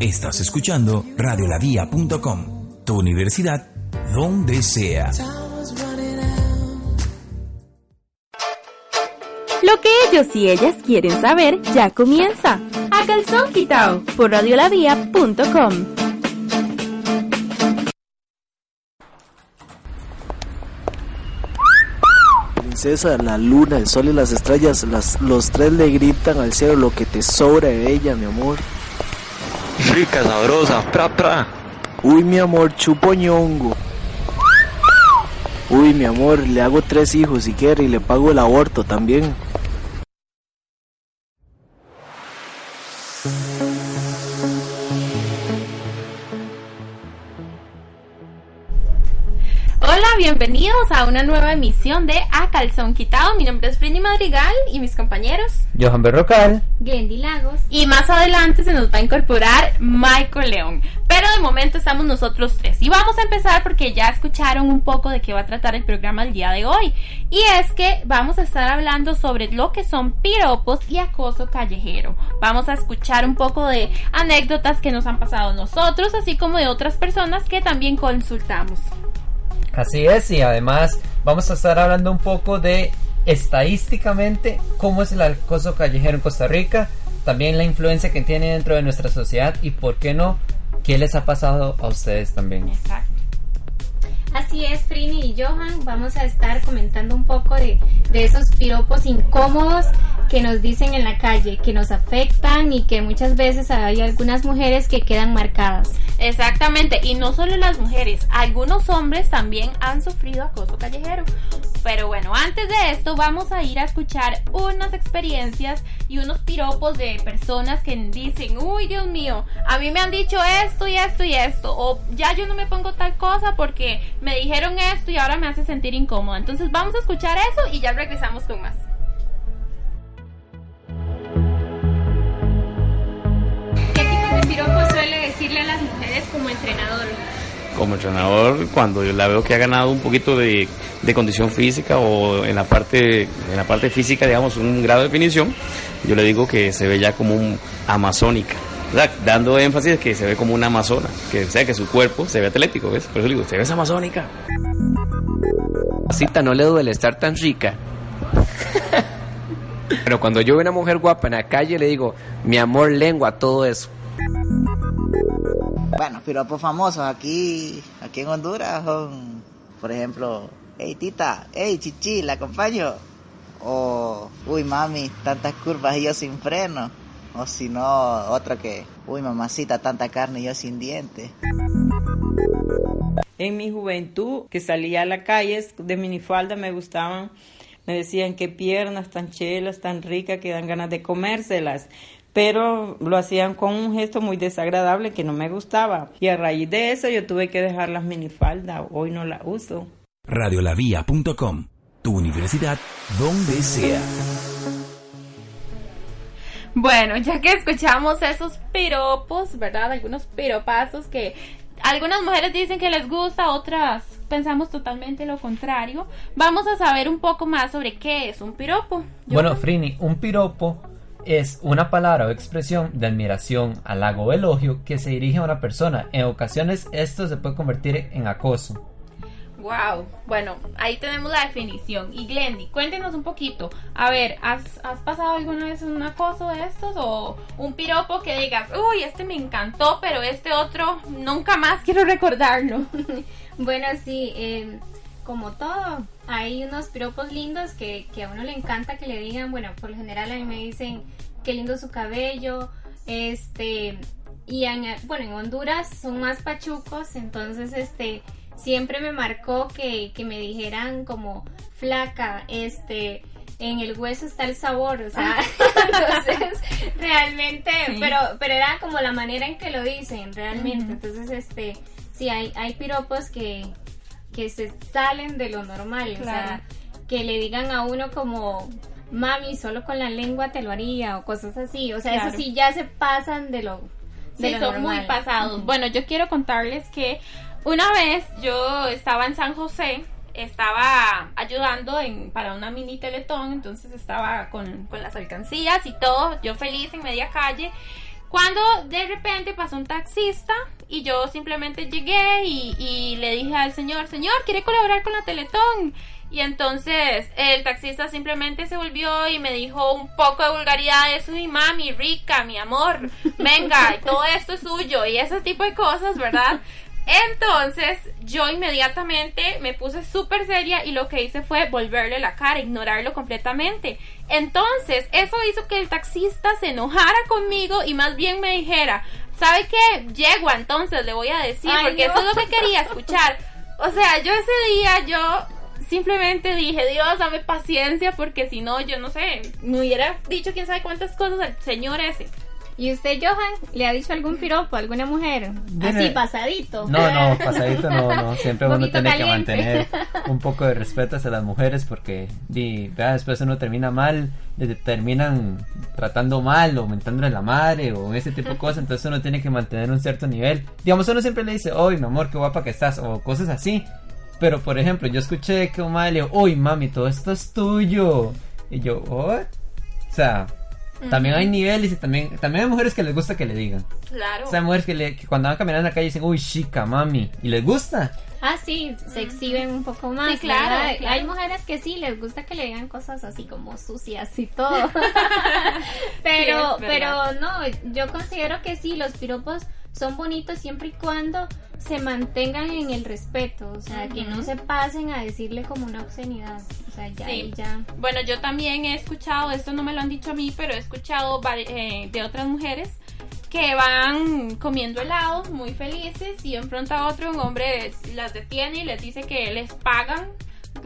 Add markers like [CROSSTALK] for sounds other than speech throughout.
Estás escuchando radiolavia.com, tu universidad donde sea. Lo que ellos y ellas quieren saber ya comienza. A calzón quitao por radiolavia.com. Princesa, la luna, el sol y las estrellas, las, los tres le gritan al cielo lo que te sobra de ella, mi amor. Rica, sabrosa, pra, pra. Uy, mi amor, chupo ñongo. Uy, mi amor, le hago tres hijos si quiere y le pago el aborto también. Bienvenidos a una nueva emisión de A Calzón Quitado. Mi nombre es Frini Madrigal y mis compañeros Johan Berrocal. Glendy Lagos. Y más adelante se nos va a incorporar Michael León. Pero de momento estamos nosotros tres. Y vamos a empezar porque ya escucharon un poco de qué va a tratar el programa el día de hoy. Y es que vamos a estar hablando sobre lo que son piropos y acoso callejero. Vamos a escuchar un poco de anécdotas que nos han pasado nosotros, así como de otras personas que también consultamos. Así es, y además vamos a estar hablando un poco de estadísticamente cómo es el acoso callejero en Costa Rica, también la influencia que tiene dentro de nuestra sociedad y por qué no, qué les ha pasado a ustedes también. Exacto. Así es, Frini y Johan, vamos a estar comentando un poco de, de, esos piropos incómodos que nos dicen en la calle, que nos afectan y que muchas veces hay algunas mujeres que quedan marcadas. Exactamente, y no solo las mujeres, algunos hombres también han sufrido acoso callejero. Pero bueno, antes de esto vamos a ir a escuchar unas experiencias y unos piropos de personas que dicen, uy Dios mío, a mí me han dicho esto y esto y esto, o ya yo no me pongo tal cosa porque me dijeron esto y ahora me hace sentir incómoda. Entonces vamos a escuchar eso y ya regresamos con más. ¿Qué tipo de piropos suele decirle a las mujeres como entrenador? Como entrenador, cuando yo la veo que ha ganado un poquito de, de, condición física o en la parte en la parte física, digamos, un grado de definición, yo le digo que se ve ya como un amazónica. ¿Verdad? dando énfasis que se ve como una amazona, que o sea que su cuerpo se ve atlético, ¿ves? Por eso le digo, se ve amazónica. Cita no le duele estar tan rica. Pero cuando yo veo una mujer guapa en la calle le digo, mi amor, lengua, todo eso. Bueno, piropos famosos aquí, aquí en Honduras son, por ejemplo, hey tita, hey chichi, la acompaño. O, uy mami, tantas curvas y yo sin freno. O si no, otro que, uy mamacita, tanta carne y yo sin dientes. En mi juventud, que salía a la calle de minifalda, me gustaban, me decían que piernas tan chelas, tan ricas, que dan ganas de comérselas. Pero lo hacían con un gesto muy desagradable que no me gustaba. Y a raíz de eso yo tuve que dejar las minifaldas. Hoy no las uso. Radiolavia.com, tu universidad donde sea. Bueno, ya que escuchamos esos piropos, ¿verdad? Algunos piropazos que algunas mujeres dicen que les gusta, otras pensamos totalmente lo contrario. Vamos a saber un poco más sobre qué es un piropo. ¿Yo? Bueno, Frini, un piropo es una palabra o expresión de admiración, halago o elogio que se dirige a una persona. En ocasiones esto se puede convertir en acoso. Wow, bueno, ahí tenemos la definición. Y Glendy, cuéntenos un poquito. A ver, ¿has, ¿has, pasado alguna vez un acoso de estos? ¿O un piropo que digas, uy, este me encantó, pero este otro nunca más quiero recordarlo? [LAUGHS] bueno, sí, eh, como todo, hay unos piropos lindos que, que, a uno le encanta que le digan, bueno, por lo general a mí me dicen, qué lindo su cabello, este, y en, bueno, en Honduras son más pachucos, entonces, este siempre me marcó que, que, me dijeran como flaca, este, en el hueso está el sabor, o sea, [LAUGHS] entonces realmente, sí. pero, pero era como la manera en que lo dicen, realmente, uh -huh. entonces, este, sí, hay, hay piropos que, que se salen de lo normal, claro. o sea, que le digan a uno como, mami, solo con la lengua te lo haría, o cosas así, o sea, claro. eso sí ya se pasan de lo... De sí, lo son normal. muy pasados. Uh -huh. Bueno, yo quiero contarles que una vez yo estaba en San José, estaba ayudando en, para una mini teletón, entonces estaba con, con, las alcancías y todo, yo feliz en media calle. Cuando de repente pasó un taxista y yo simplemente llegué y, y le dije al señor, señor, ¿quiere colaborar con la Teletón? Y entonces el taxista simplemente se volvió y me dijo un poco de vulgaridades, uy mami, rica, mi amor, venga, todo esto es suyo y ese tipo de cosas, ¿verdad? [LAUGHS] Entonces yo inmediatamente me puse súper seria y lo que hice fue volverle la cara, ignorarlo completamente. Entonces eso hizo que el taxista se enojara conmigo y más bien me dijera, ¿sabe qué? Yegua, entonces le voy a decir, Ay, porque no. eso es lo que quería escuchar. O sea, yo ese día yo simplemente dije, Dios, dame paciencia porque si no, yo no sé, me hubiera dicho quién sabe cuántas cosas al señor ese. ¿Y usted, Johan, le ha dicho algún piropo a alguna mujer? Dime. Así, pasadito. No, no, pasadito no, no. Siempre uno tiene que mantener [LAUGHS] un poco de respeto hacia las mujeres porque di, vea, después uno termina mal, le terminan tratando mal o mentándole la madre o ese tipo de cosas, entonces uno tiene que mantener un cierto nivel. Digamos, uno siempre le dice, oye, mi amor, qué guapa que estás, o cosas así. Pero, por ejemplo, yo escuché que un madre le dijo, uy, mami, todo esto es tuyo. Y yo, ¿what? O sea, también hay niveles y también, también hay mujeres que les gusta que le digan. Claro. O sea, mujeres que, le- que cuando van caminando en la calle dicen, uy, chica, mami. Y les gusta. Ah, sí, se exhiben un poco más. Sí, claro. Hay mujeres que sí les gusta que le digan cosas así como sucias y todo. [LAUGHS] pero, Sí, pero no, yo considero que sí, los piropos son bonitos siempre y cuando se mantengan en el respeto, o sea, que no se pasen a decirle como una obscenidad, o sea, ya, Sí. ya. Bueno, yo también he escuchado, esto no me lo han dicho a mí, pero he escuchado eh, de otras mujeres que van comiendo helado muy felices y enfrenta a otro, un hombre las detiene y les dice que les pagan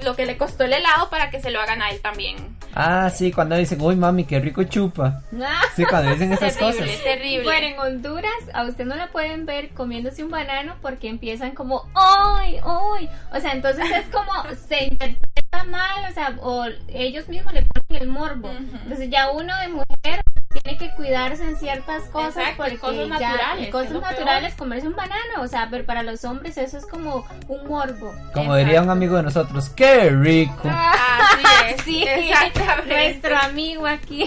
lo que le costó el helado para que se lo hagan a él también. Ah, sí, cuando dicen, uy, mami, qué rico chupa. [LAUGHS] Sí, cuando dicen esas terrible, cosas. terrible. Bueno, en Honduras a usted no la pueden ver comiéndose un banano porque empiezan como ¡ay! ¡ay! O sea, entonces es como [LAUGHS] se interpreta mal, o sea, o ellos mismos le ponen el morbo. Entonces ya uno de mujer tiene que cuidarse en ciertas cosas Exacto, porque cosas ya- naturales, y que cosas naturales comerse un banano, o sea, pero para los hombres eso es como un morbo. Como diría un amigo de nosotros, qué rico. Así es, [LAUGHS] Sí, exactamente. nuestro amigo aquí.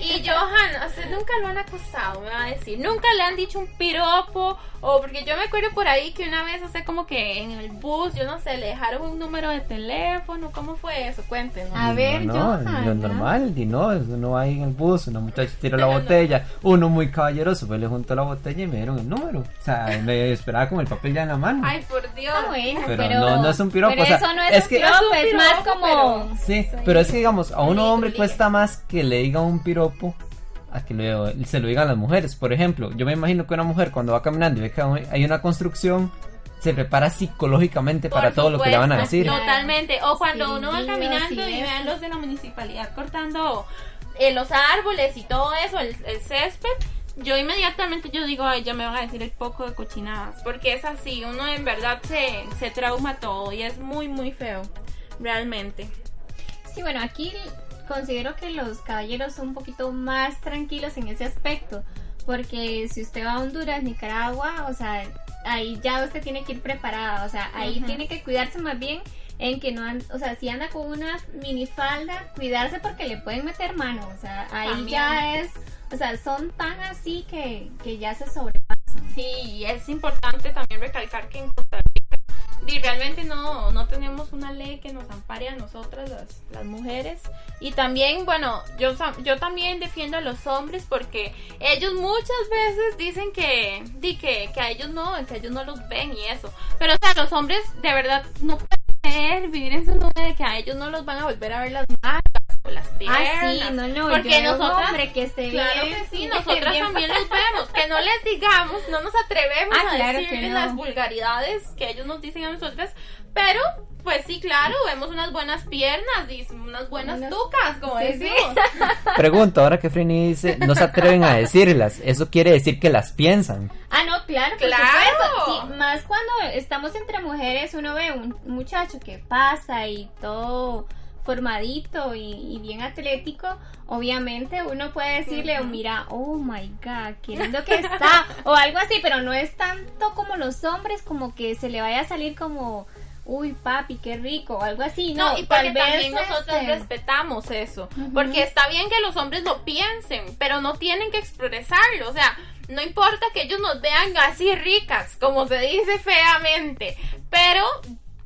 Y Johan, a usted nunca lo han acosado, me va a decir. Nunca le han dicho un piropo. O porque yo me acuerdo por ahí que una vez, hace como que en el bus, yo no sé, le dejaron un número de teléfono. ¿Cómo fue eso? Cuéntenos. A ver, no, no, Johan, lo ¿no? normal, y no, uno va ahí en el bus, una muchacha tiró la botella, uno muy caballeroso, pues le juntó la botella y me dieron el número. O sea, me esperaba con el papel ya en la mano. Ay, por Dios. Ah, bueno, Pero pero, no- no es un piropo, pero o sea, eso no es, es un que- piropo, No es un es más como... Sí, pero es que digamos, a un hombre cuesta más que le diga un piropo a que le- se lo digan las mujeres. Por ejemplo, yo me imagino que una mujer cuando va caminando y ve que hay una construcción, se prepara psicológicamente para Por todo lo que le van a decir. Totalmente. O cuando uno va caminando y y vean los de la municipalidad cortando eh, los árboles y todo eso, el, el césped. Yo inmediatamente yo digo, ay, ya me van a decir el poco de cochinadas. Porque es así, uno en verdad se, se trauma todo y es muy, muy feo. Realmente. Sí, bueno, aquí considero que los caballeros son un poquito más tranquilos en ese aspecto. Porque si usted va a Honduras, Nicaragua, o sea, ahí ya usted tiene que ir preparada. O sea, ahí tiene que cuidarse más bien en que no, o sea, si anda con una minifalda, cuidarse porque le pueden meter mano. O sea, ahí También. ya es, o sea, son tan así que, que ya se sobrepasan. Sí, y es importante también recalcar que en Costa y realmente no, no tenemos una ley que nos ampare a nosotras las, las mujeres. Y también, bueno, yo, yo también defiendo a los hombres porque ellos muchas veces dicen que, di que, que a ellos no, que a ellos no los ven y eso. Pero o sea, los hombres de verdad no pueden vivir en su nube de que a ellos no los van a volver a ver las o las piernas. Ah, sí, no, no, porque nosotras, hombre que esté claro bien- que sí, nosotras bien también los vemos, que no les digamos, no nos atrevemos Ah, a claro que no. las vulgaridades que ellos nos dicen a nosotras, pero pues sí, claro, vemos unas buenas piernas y unas buenas Unas- tucas, como Sí, sí. decimos. [LAUGHS] Pregunto, ahora que Frini dice, no se atreven a decirlas, eso quiere decir que las piensan. Ah, no, claro, ¡Claro! Sí, más cuando estamos entre mujeres, uno ve un muchacho que pasa y todo formadito y, y bien atlético, obviamente uno puede decirle, mira, oh my god, qué lindo que está, o algo así, pero no es tanto como los hombres, como que se le vaya a salir como, uy papi, qué rico, o algo así, no, No, y porque tal vez también nosotros este, respetamos eso. Porque está bien que los hombres lo piensen, pero no tienen que expresarlo. O sea, no importa que ellos nos vean así ricas, como se dice feamente, pero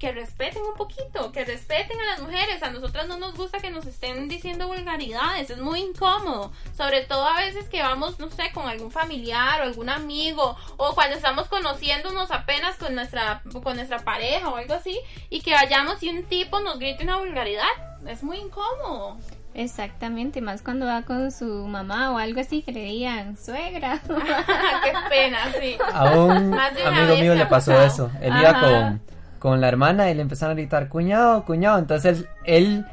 que respeten un poquito, que respeten a las mujeres. A nosotras no nos gusta que nos estén diciendo vulgaridades, es muy incómodo. Sobre todo a veces que vamos, no sé, con algún familiar o algún amigo, o cuando estamos conociéndonos apenas con nuestra, con nuestra pareja o algo así, y que vayamos y un tipo nos grite una vulgaridad. Es muy incómodo. Exactamente, más cuando va con su mamá o algo así que le digan suegra. [LAUGHS] Qué pena, sí. A un amigo mío le pasó eso. Él iba Ajá. con, con la hermana y le empezaron a gritar, cuñado, cuñado. Entonces él, él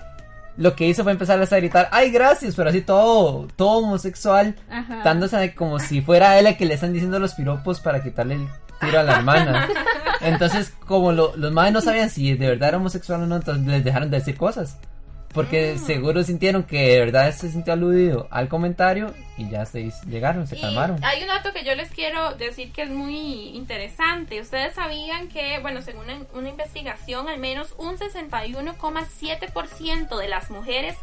lo que hizo fue empezar a gritar, ay, gracias, pero así todo, todo homosexual, Ajá. dándose como si fuera él el que le están diciendo los piropos para quitarle el tiro a la hermana. [LAUGHS] Entonces, como lo- los madres no sabían si de verdad era homosexual o no, entonces les dejaron de decir cosas. Porque Mm. seguro sintieron que de verdad se sintió aludido al comentario y ya se llegaron, se Y calmaron. hay un dato que yo les quiero decir que es muy interesante. Ustedes sabían que, bueno, según una, una investigación, al menos un 61,7% de las mujeres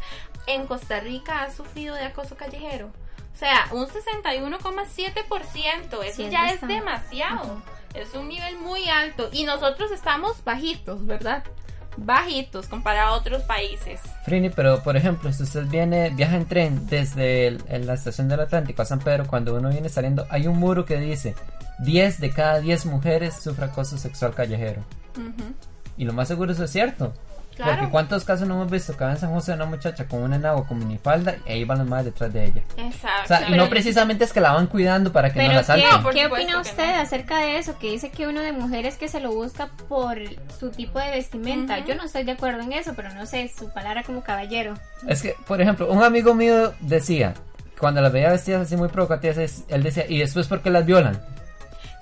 en Costa Rica ha sufrido de acoso callejero. O sea, un 61,7%. Eso ya es demasiado. Es un nivel muy alto. Y nosotros estamos bajitos, ¿verdad? Bajitos comparado a otros países. Frini, pero por ejemplo, si usted viene, viaja en tren desde el- en la estación del Atlántico a San Pedro, cuando uno viene saliendo, hay un muro que dice 10 de cada 10 mujeres sufre acoso sexual callejero. Y lo más seguro eso es cierto. Claro. Porque cuántos casos no hemos visto que en San José una muchacha con un enagua con minifalda y ahí van las madres detrás de ella. Exacto. O sea, y no precisamente es que la van cuidando para que no la ¿qué, salten. ¿qué opina usted no. acerca de eso? Que dice que uno de mujeres que se lo busca por su tipo de vestimenta. Yo no estoy de acuerdo en eso, pero no sé, su palabra como caballero. Es que, por ejemplo, un amigo mío decía, cuando las veía vestidas así muy provocativas, él decía, ¿y después por qué las violan?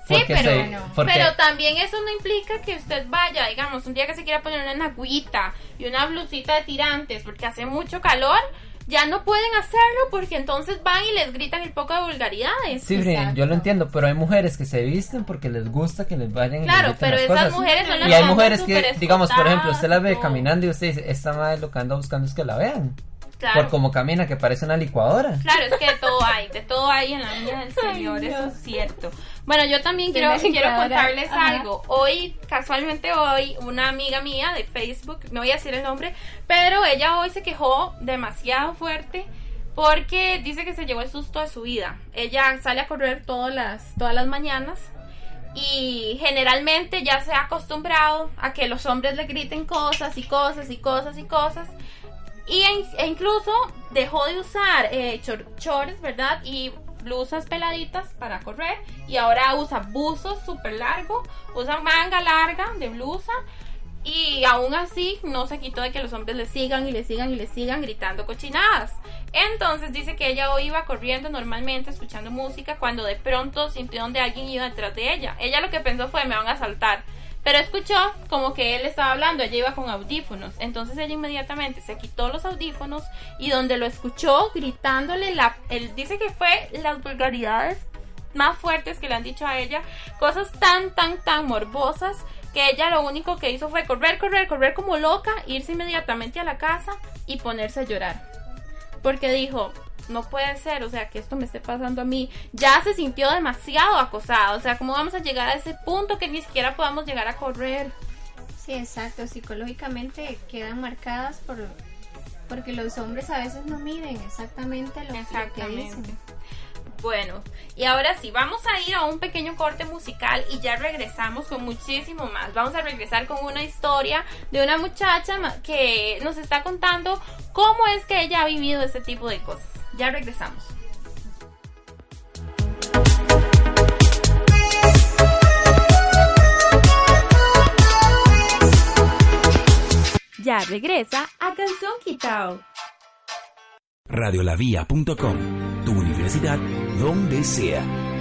Sí, pero, se- porque- pero también eso no implica que usted vaya, digamos, un día que se quiera poner una nagüita y una blusita de tirantes porque hace mucho calor, ya no pueden hacerlo porque entonces van y les gritan el poco de vulgaridades. Sí, Frini, yo lo entiendo, pero hay mujeres que se visten porque les gusta que les vayan y les pero las esas cosas. mujeres son las Y hay mujeres que, digamos, por ejemplo, usted la ve caminando y usted dice, esta madre lo que anda buscando es que la vean. Claro. Por cómo camina, que parece una licuadora. Claro, es que de todo hay, de todo hay en la [LAUGHS] vida del Señor, eso es cierto. Bueno, yo también quiero, quiero contarles ajá. algo. Hoy, casualmente hoy, una amiga mía de Facebook, no voy a decir el nombre, pero ella hoy se quejó demasiado fuerte porque dice que se llevó el susto de su vida. Ella sale a correr todas las, todas las mañanas y generalmente ya se ha acostumbrado a que los hombres le griten cosas y cosas y cosas y cosas. Y en- e incluso dejó de usar eh, ¿verdad? Y blusas peladitas para correr. Y ahora usa buzos súper largos, usa manga larga de blusa. Y aún así no se quitó de que los hombres le sigan y le sigan y le sigan gritando cochinadas. Entonces dice que ella iba corriendo normalmente escuchando música cuando de pronto sintió donde alguien iba detrás de ella. Ella lo que pensó fue me van a saltar. Pero escuchó como que él estaba hablando, ella iba con audífonos. Entonces ella inmediatamente se quitó los audífonos y donde lo escuchó gritándole, la, él dice que fue las vulgaridades más fuertes que le han dicho a ella, cosas tan, tan, tan morbosas que ella lo único que hizo fue correr, correr, correr como loca, irse inmediatamente a la casa y ponerse a llorar. Porque dijo, no puede ser, o sea, que esto me esté pasando a mí. Ya se sintió demasiado acosada, o sea, ¿cómo vamos a llegar a ese punto que ni siquiera podamos llegar a correr? Sí, exacto. Psicológicamente quedan marcadas por porque los hombres a veces no miden exactamente lo, que dicen. Bueno, y ahora sí, vamos a ir a un pequeño corte musical y ya regresamos con muchísimo más. Vamos a regresar con una historia de una muchacha que nos está contando cómo es que ella ha vivido este tipo de cosas. Ya regresamos. Ya regresa a Calzón Quitao. Radiolavía.com, tu universidad donde sea.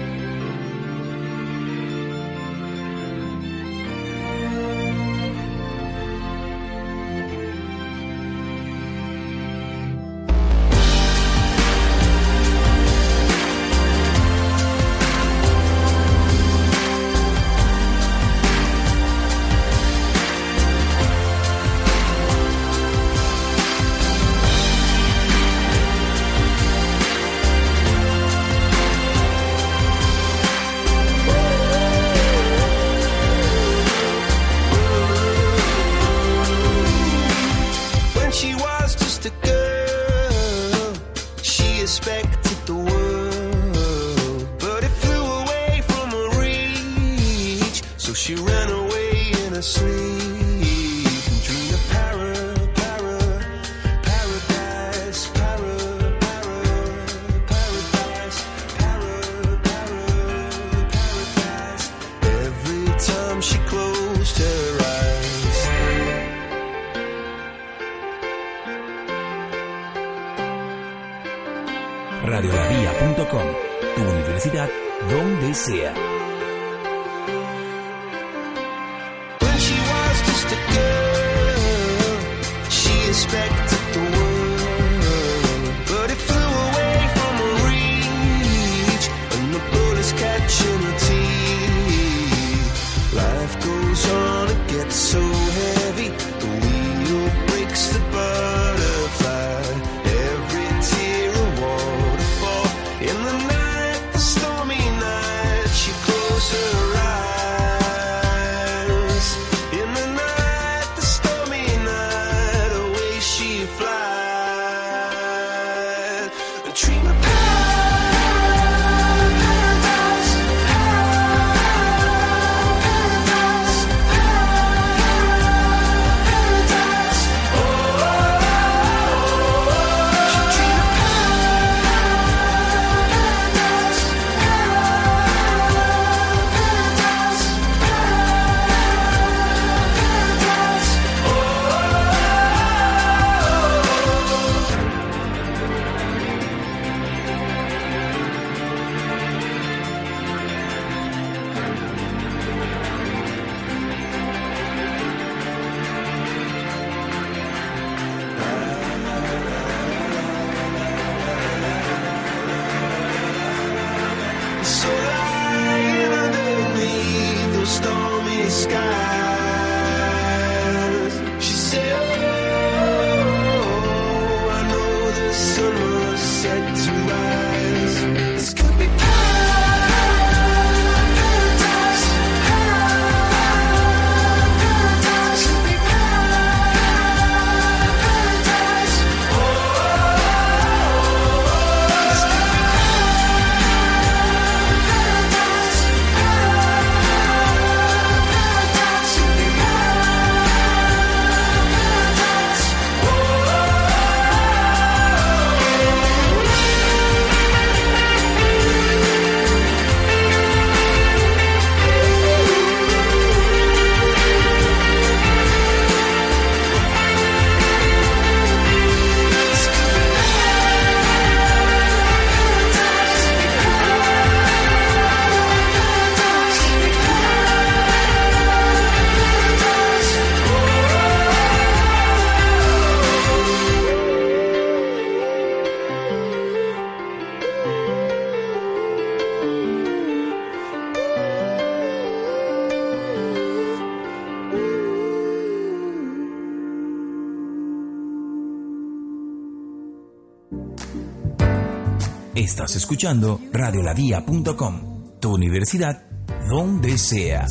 Escuchando radiolavia.com, tu universidad donde sea.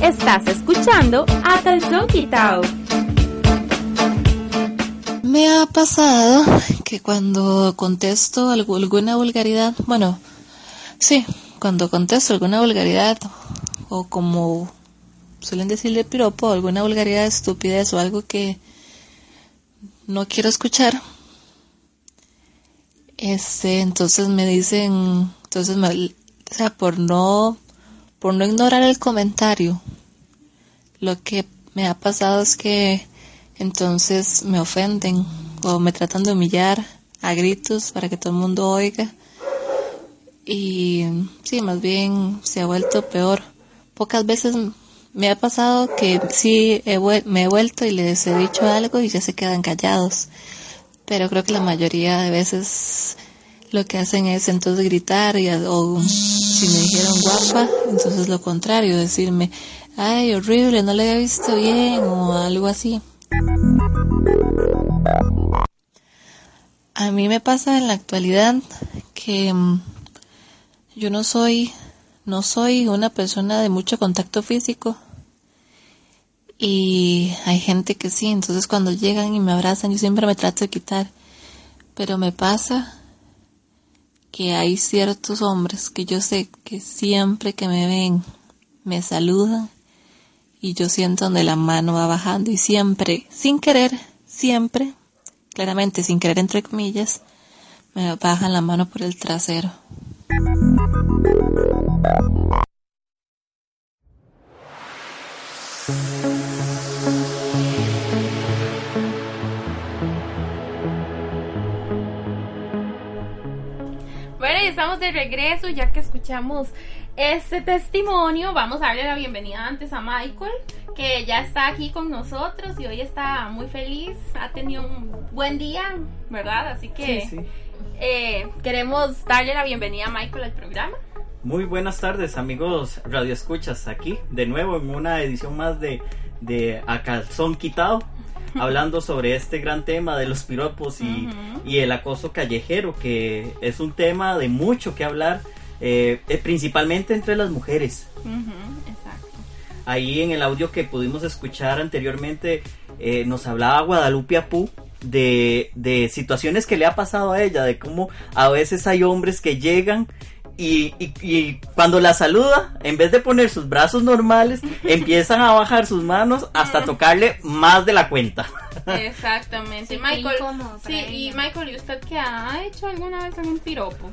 Estás escuchando a calzón quitao. Me ha pasado que cuando contesto alguna vulgaridad, bueno, sí, cuando contesto alguna vulgaridad o como suelen decirle piropo, alguna vulgaridad, estupidez o algo que no quiero escuchar, este, entonces me dicen, entonces me, o sea, por no, por no ignorar el comentario, lo que me ha pasado es que entonces me ofenden o me tratan de humillar a gritos para que todo el mundo oiga. Y sí, más bien se ha vuelto peor. Pocas veces me ha pasado que sí he me he vuelto y les he dicho algo y ya se quedan callados. Pero creo que la mayoría de veces lo que hacen es entonces gritar y, o si me dijeron guapa, entonces lo contrario, decirme, ay, horrible, no le había visto bien o algo así. A mí me pasa en la actualidad que mm, yo no soy, no soy una persona de mucho contacto físico y hay gente que sí, entonces cuando llegan y me abrazan yo siempre me trato de quitar, pero me pasa que hay ciertos hombres que yo sé que siempre que me ven me saludan y yo siento donde la mano va bajando y siempre, sin querer, siempre, claramente sin querer entre comillas, me bajan la mano por el trasero. Estamos de regreso ya que escuchamos este testimonio. Vamos a darle la bienvenida antes a Michael, que ya está aquí con nosotros y hoy está muy feliz. Ha tenido un buen día, ¿verdad? Así que Sí, sí. eh, queremos darle la bienvenida a Michael al programa. Muy buenas tardes, amigos Radio Escuchas, aquí de nuevo en una edición más de, de A Calzón Quitado, hablando sobre este gran tema de los piropos y, y el acoso callejero, que es un tema de mucho que hablar, eh, eh, principalmente entre las mujeres. exacto. Ahí en el audio que pudimos escuchar anteriormente, eh, nos hablaba Guadalupe Apú de, de situaciones que le ha pasado a ella, de cómo a veces hay hombres que llegan y, y- y cuando la saluda, en vez de poner sus brazos normales, [LAUGHS] empiezan a bajar sus manos hasta tocarle más de la cuenta. Exactamente. Sí, Michael, sí, y. Michael, ¿y usted qué ha hecho alguna vez algún piropo?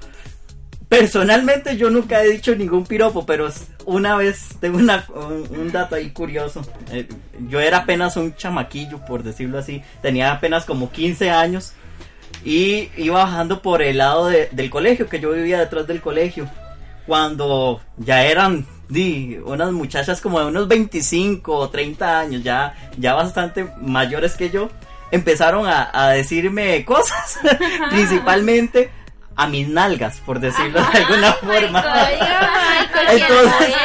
Personalmente yo nunca he dicho ningún piropo, pero una vez tengo una, un, un dato ahí curioso. Eh, yo era apenas un chamaquillo, por decirlo así. Tenía apenas como 15 años. Y iba bajando por el lado de- del colegio, que yo vivía detrás del colegio. Cuando ya eran di, unas muchachas como de unos 25 o 30 años, ya, ya bastante mayores que yo, empezaron a, a decirme cosas. [LAUGHS] Principalmente a mis nalgas, por decirlo de alguna forma. [LAUGHS] Entonces,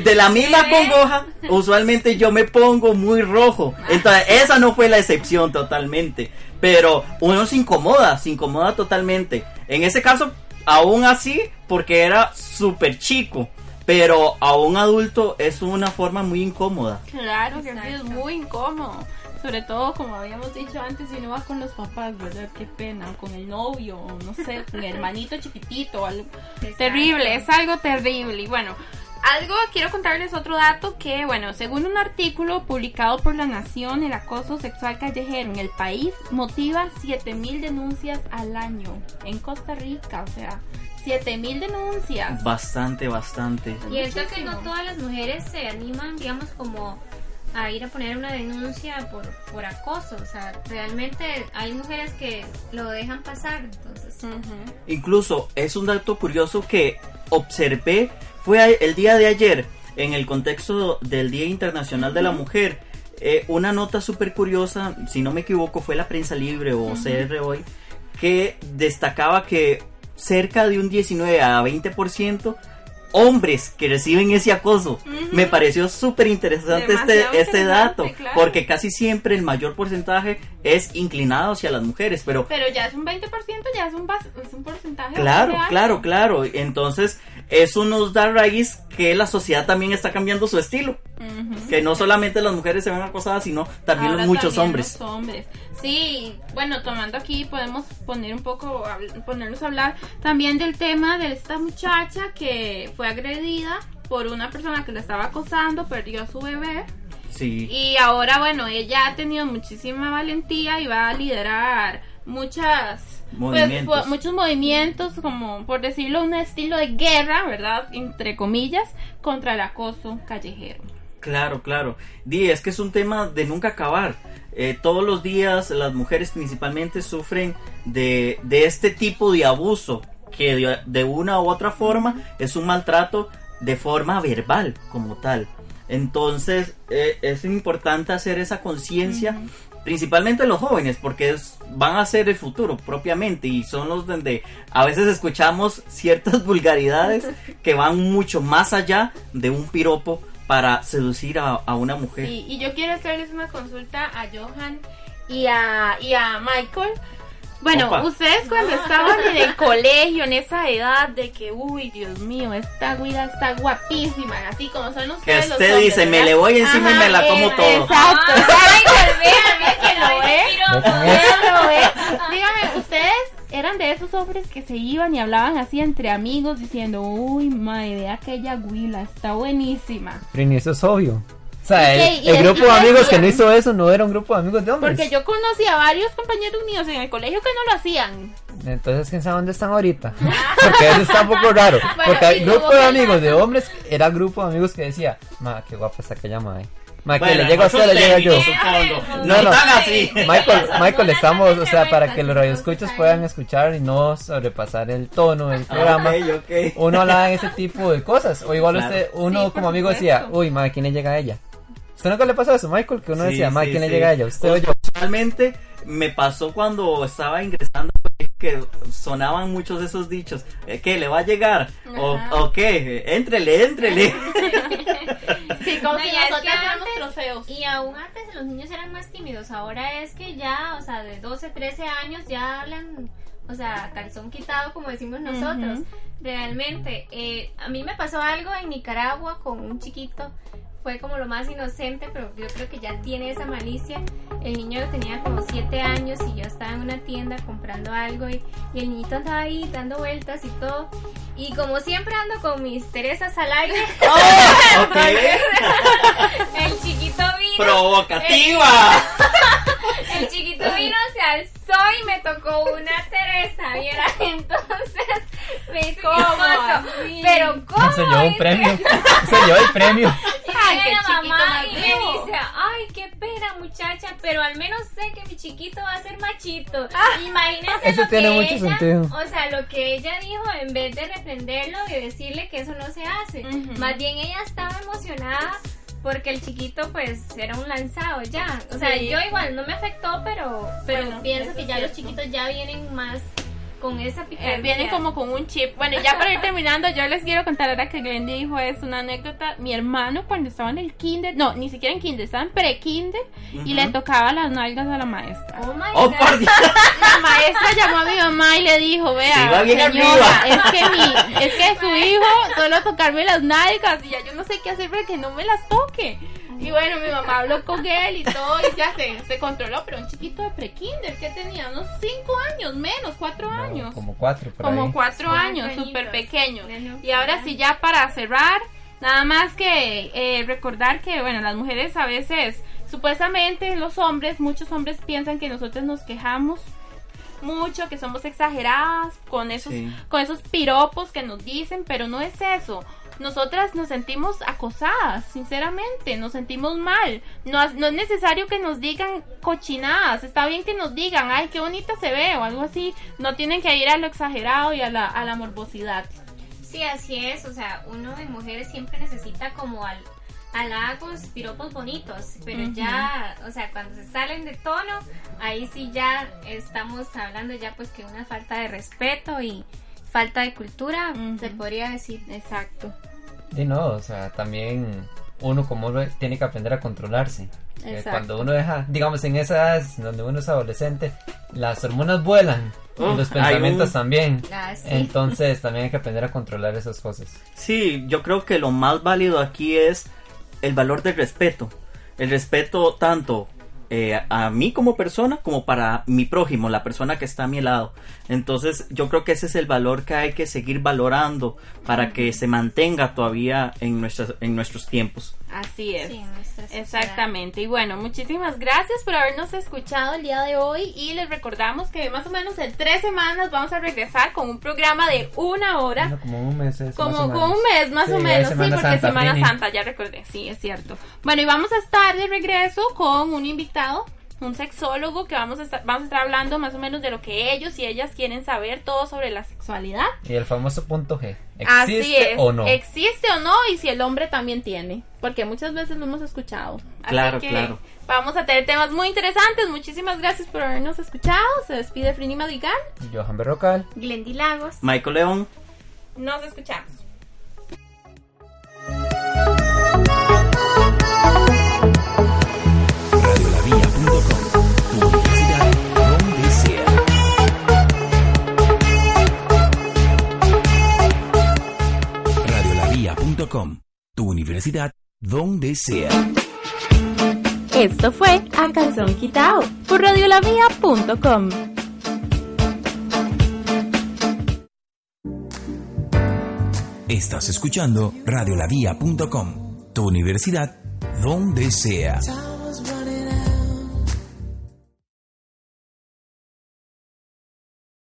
de la misma congoja, usualmente yo me pongo muy rojo. Entonces, esa no fue la excepción totalmente. Pero uno se incomoda, se incomoda totalmente. En ese caso, aún así, porque era súper chico. Pero a un adulto es una forma muy incómoda. Claro que sí, es muy incómodo. Sobre todo, como habíamos dicho antes, si uno va con los papás, ¿verdad? Qué pena, o con el novio, o no sé, con el hermanito chiquitito, algo terrible, es algo terrible. Y bueno, algo, quiero contarles otro dato que, bueno, según un artículo publicado por La Nación, el acoso sexual callejero en el país motiva 7000 denuncias al año en Costa Rica, o sea, 7000 denuncias. Bastante, bastante. Y eso que no todas las mujeres se animan, digamos, como a ir a poner una denuncia por, por acoso. O sea, realmente hay mujeres que lo dejan pasar. Entonces, Incluso es un dato curioso que observé fue el día de ayer en el contexto del Día Internacional de la Mujer. eh, una nota súper curiosa, si no me equivoco, fue la prensa libre o. CR hoy, que destacaba que cerca de un 19 a 20% hombres que reciben ese acoso. Me pareció súper interesante este, Demasiado este dato, interesante, claro. porque casi siempre el mayor porcentaje es inclinado hacia las mujeres, pero Pero ya es un 20%, ya es un, es un porcentaje. Claro, claro, claro. Entonces, eso nos da raíz que la sociedad también está cambiando su estilo. Que no solamente las mujeres se ven acosadas, sino también Ahora los muchos también hombres. los hombres. Sí, bueno, tomando aquí podemos poner un poco, ponernos a hablar también del tema de esta muchacha que fue agredida por una persona que la estaba acosando, perdió a su bebé. Sí. Y ahora, bueno, ella ha tenido muchísima valentía y va a liderar muchas Movimientos. po- muchos movimientos, como por decirlo, un estilo de guerra, ¿verdad? Entre comillas, contra el acoso callejero. Claro, claro. Di, es que es un tema de nunca acabar. Eh, todos los días las mujeres principalmente sufren de, de este tipo de abuso, que de, de una u otra forma es un maltrato de forma verbal como tal. Entonces eh, es importante hacer esa conciencia, principalmente los jóvenes, porque es- van a ser el futuro propiamente y son los donde a veces escuchamos ciertas [LAUGHS] vulgaridades que van mucho más allá de un piropo para seducir a, una mujer. Y, y yo quiero hacerles una consulta a Johan y a, y a Michael. Bueno, Opa. ustedes cuando estaban en el colegio, en esa edad de que, uy, Dios mío, esta guida está guapísima, así como son ustedes los usted hombres, dice, me le voy encima y me la como eh, todo. Exacto. Ay, véame que lo ve. Lo ve. [LAUGHS] Dígame, ¿ustedes eran de esos hombres que se iban y hablaban así entre amigos diciendo, uy, madre, aquella guila, está buenísima? Pero ni eso es obvio. O sea, ¿Y el, el el- grupo de amigos que no hizo eso no era un grupo de amigos de hombres. Porque yo conocí a varios compañeros míos en el colegio que no lo hacían. Entonces, ¿quién sabe dónde están ahorita? Porque eso está un poco [LAUGHS] raro. Bueno, Porque el grupo de amigos de hombres era grupo de amigos que decía, ma, qué guapa está aquella madre. Ma, que Bueno, le llega a usted, le llega yo. supongo. No, no. tan así. Michael, Michael, estamos, o sea, para que los radioescuchos puedan escuchar y no sobrepasar el tono del programa. Ok, ok. Uno habla de ese tipo de cosas. O igual Claro. usted, uno Sí, como amigo decía, uy, ma, ¿quién le llega a ella? ¿Usted nunca le pasó eso, Michael? Que uno Sí, decía, ma, sí, ¿quién le sí. llega a ella? ¿Usted o yo? Realmente me pasó cuando estaba ingresando que sonaban muchos de esos dichos. Eh, ¿Qué? ¿Le va a llegar? ¿O, o qué? Éntrele, éntrele. [LAUGHS] [LAUGHS] Sí, como No, nosotros que fuéramos antes- trofeos. Y aún antes los niños eran más tímidos, ahora es que ya, o sea, de 12, 13 años ya hablan, o sea, calzón quitado como decimos nosotros. Ujú. Realmente, eh, a mí me pasó algo en Nicaragua con un chiquito, fue como lo más inocente, pero yo creo que ya tiene esa malicia. El niño tenía como 7 años y yo estaba en una tienda comprando algo y, y el niñito andaba ahí dando vueltas y todo. Y como siempre ando con mis Teresas al aire. [LAUGHS] [LAUGHS] ok. El chiquito vino. ¡Provocativa! [LAUGHS] El chiquito vino, se alzó y me tocó una Teresa, ¿viera? Entonces me mi ¿Cómo pero ¿cómo? Se llevó un premio. Se llevó el premio. La chiquito mamá y me dice, ay, qué pena muchacha, pero al menos sé que mi chiquito va a ser machito. Imagínese Eso lo tiene que mucho ella, sentido. O sea, lo que ella dijo, en vez de reprenderlo y decirle que eso no se hace, más bien ella estaba emocionada porque el chiquito pues era un lanzado ya. O sea, Sí. yo igual no me afectó, pero, pero Bueno, pienso que ya los chiquitos ya vienen más con esa picardía. Eh, vienen como con un chip. Bueno, y ya para ir [LAUGHS] terminando, yo les quiero contar ahora que Glendy dijo es una anécdota. Mi hermano cuando estaba en el kinder, no, ni siquiera en kinder, estaba en pre-kinder y le tocaba las nalgas a la maestra. Oh my ¡Oh, God. por Dios! La maestra llamó a mi mamá y le dijo, vea, señora, arriba". es que mi, es que su [LAUGHS] hijo solo tocarme las nalgas y ya yo no sé qué hacer para que no me las toque. Y bueno, mi mamá habló con él y todo y ya se, se controló, pero un chiquito de pre-kinder que tenía unos 5 años, menos 4 años. Como cuatro, por Como ahí. cuatro Cuatro años, añitos. súper pequeño. Y ahora sí, ya para cerrar, nada más que eh, recordar que, bueno, las mujeres a veces, supuestamente los hombres, muchos hombres piensan que nosotros nos quejamos mucho, que somos exageradas con esos, Sí. con esos piropos que nos dicen, pero no es eso. Nosotras nos sentimos acosadas, sinceramente, nos sentimos mal. No, es- no es necesario que nos digan cochinadas, está bien que nos digan, ay, qué bonita se ve o algo así. No tienen que ir a lo exagerado y a la, a la morbosidad. Sí, así es. O sea, uno de mujeres siempre necesita como al, halagos, piropos bonitos. Pero ya, o sea, cuando se salen de tono, ahí sí ya estamos hablando ya pues que una falta de respeto y falta de cultura, Ujú. se podría decir. Exacto. Y no, o sea, también uno como hombre tiene que aprender a controlarse. Eh, Exacto. Cuando uno deja, digamos, en esas donde uno es adolescente, las hormonas vuelan y Uf, los pensamientos un- también. Ah, sí. Entonces también hay que aprender a controlar esas cosas. Sí, yo creo que lo más válido aquí es el valor del respeto. El respeto tanto eh, a mí como persona como para mi prójimo, la persona que está a mi lado. Entonces yo creo que ese es el valor que hay que seguir valorando para que se mantenga todavía en, nuestras, en nuestros tiempos. Así es. Sí. Exactamente. Y bueno, muchísimas gracias por habernos escuchado el día de hoy y les recordamos que más o menos en tres semanas vamos a regresar con un programa de una hora. Bueno, como un mes. es, Como más o con un mes más Sí, o menos, sí, porque Santa, Semana. Santa, ya recordé, sí, es cierto. Bueno, y vamos a estar de regreso con un invitado, un sexólogo, que vamos a estar, vamos a estar hablando más o menos de lo que ellos y ellas quieren saber todo sobre la sexualidad. Y el famoso punto G. Así ¿Existe es. o no? ¿Existe o no? Y si el hombre también tiene. Porque muchas veces lo hemos escuchado. Así Claro, que claro. Vamos a tener temas muy interesantes. Muchísimas gracias por habernos escuchado. Se despide Frini Madrigal. Johan Berrocal. Glendy Lagos. Michael León. Nos escuchamos. Tu universidad donde sea. Esto fue A Calzón Quitao por radiolavia.com. Estás escuchando Radiolavia.com, tu universidad donde sea.